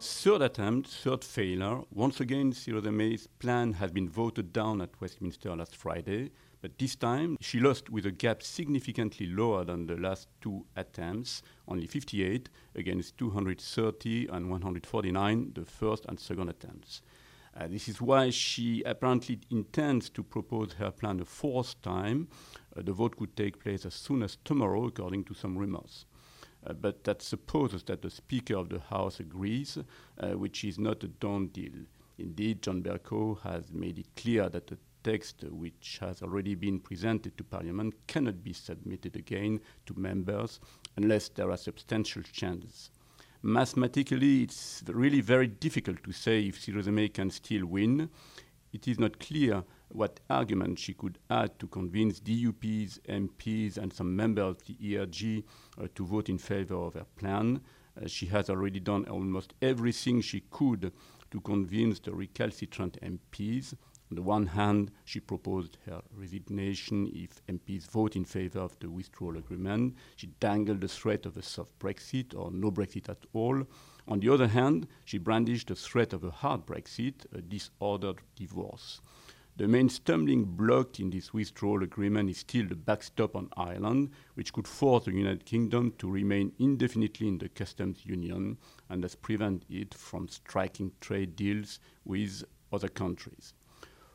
Third attempt, third failure. Once again, Theresa May's plan has been voted down at Westminster last Friday, but this time she lost with a gap significantly lower than the last two attempts, only 58 against 230 and 149, the first and second attempts. Uh, this is why she apparently intends to propose her plan a fourth time. Uh, the vote could take place as soon as tomorrow, according to some rumors. Uh, but that supposes that the Speaker of the House agrees, uh, which is not a done deal. Indeed, John Bercow has made it clear that the text, which has already been presented to Parliament, cannot be submitted again to members unless there are substantial changes. Mathematically, it's really very difficult to say if Theresa May can still win. It is not clear what argument she could add to convince DUPs, MPs, and some members of the ERG uh, to vote in favor of her plan. Uh, she has already done almost everything she could to convince the recalcitrant MPs. On the one hand, she proposed her resignation if MPs vote in favor of the withdrawal agreement. She dangled the threat of a soft Brexit or no Brexit at all. On the other hand, she brandished the threat of a hard Brexit, a disordered divorce. The main stumbling block in this withdrawal agreement is still the backstop on Ireland, which could force the United Kingdom to remain indefinitely in the customs union and thus prevent it from striking trade deals with other countries.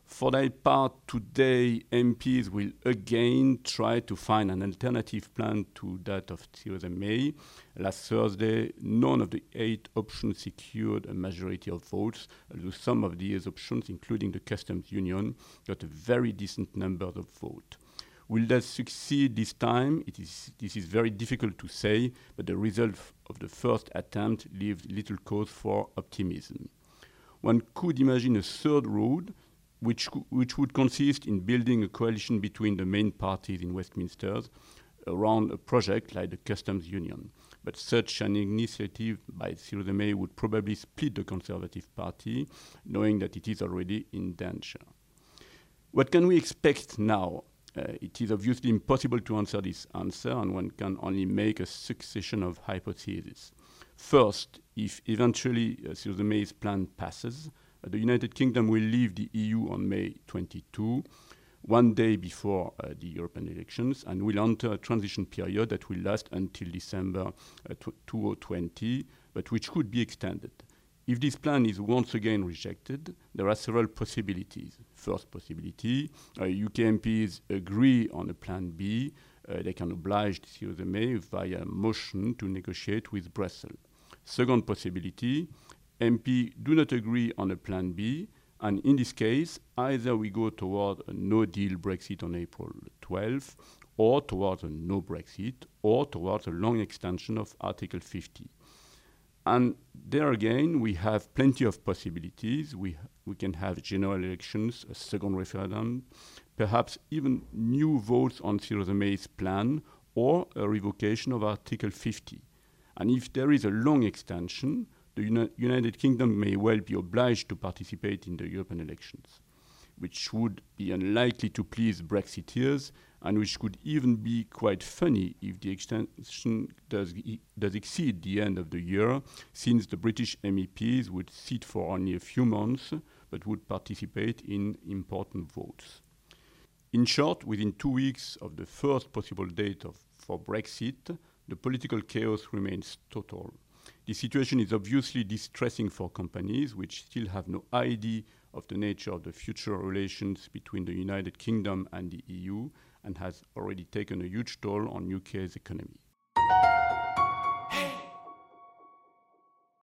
For their part, today MPs will again try to find an alternative plan to that of Theresa May. Last Thursday, none of the eight options secured a majority of votes, although some of these options, including the customs union, got a very decent number of votes. Will that succeed this time? It is, this is very difficult to say, but the result of the first attempt leaves little cause for optimism. One could imagine a third route which, which would consist in building a coalition between the main parties in Westminster around a project like the customs union. But such an initiative by Theresa May would probably split the Conservative Party, knowing that it is already in danger. What can we expect now? Uh, it is obviously impossible to answer this answer, and one can only make a succession of hypotheses. First, if eventually uh, Theresa May's plan passes, the United Kingdom will leave the EU on May 22, one day before uh, the European elections, and will enter a transition period that will last until December uh, 2020, but which could be extended. If this plan is once again rejected, there are several possibilities. First possibility, uh, UK MPs agree on a plan B. Uh, they can oblige Theresa May via motion to negotiate with Brussels. Second possibility, MP do not agree on a plan B, and in this case, either we go toward a no deal Brexit on April 12th, or towards a no Brexit, or towards a long extension of Article 50. And there again, we have plenty of possibilities. We, we can have general elections, a second referendum, perhaps even new votes on Theresa May's plan, or a revocation of Article 50. And if there is a long extension, the Uni United Kingdom may well be obliged to participate in the European elections, which would be unlikely to please Brexiteers and which could even be quite funny if the extension does, e does exceed the end of the year, since the British MEPs would sit for only a few months but would participate in important votes. In short, within two weeks of the first possible date of, for Brexit, the political chaos remains total. The situation is obviously distressing for companies which still have no idea of the nature of the future relations between the United Kingdom and the EU and has already taken a huge toll on UK's economy.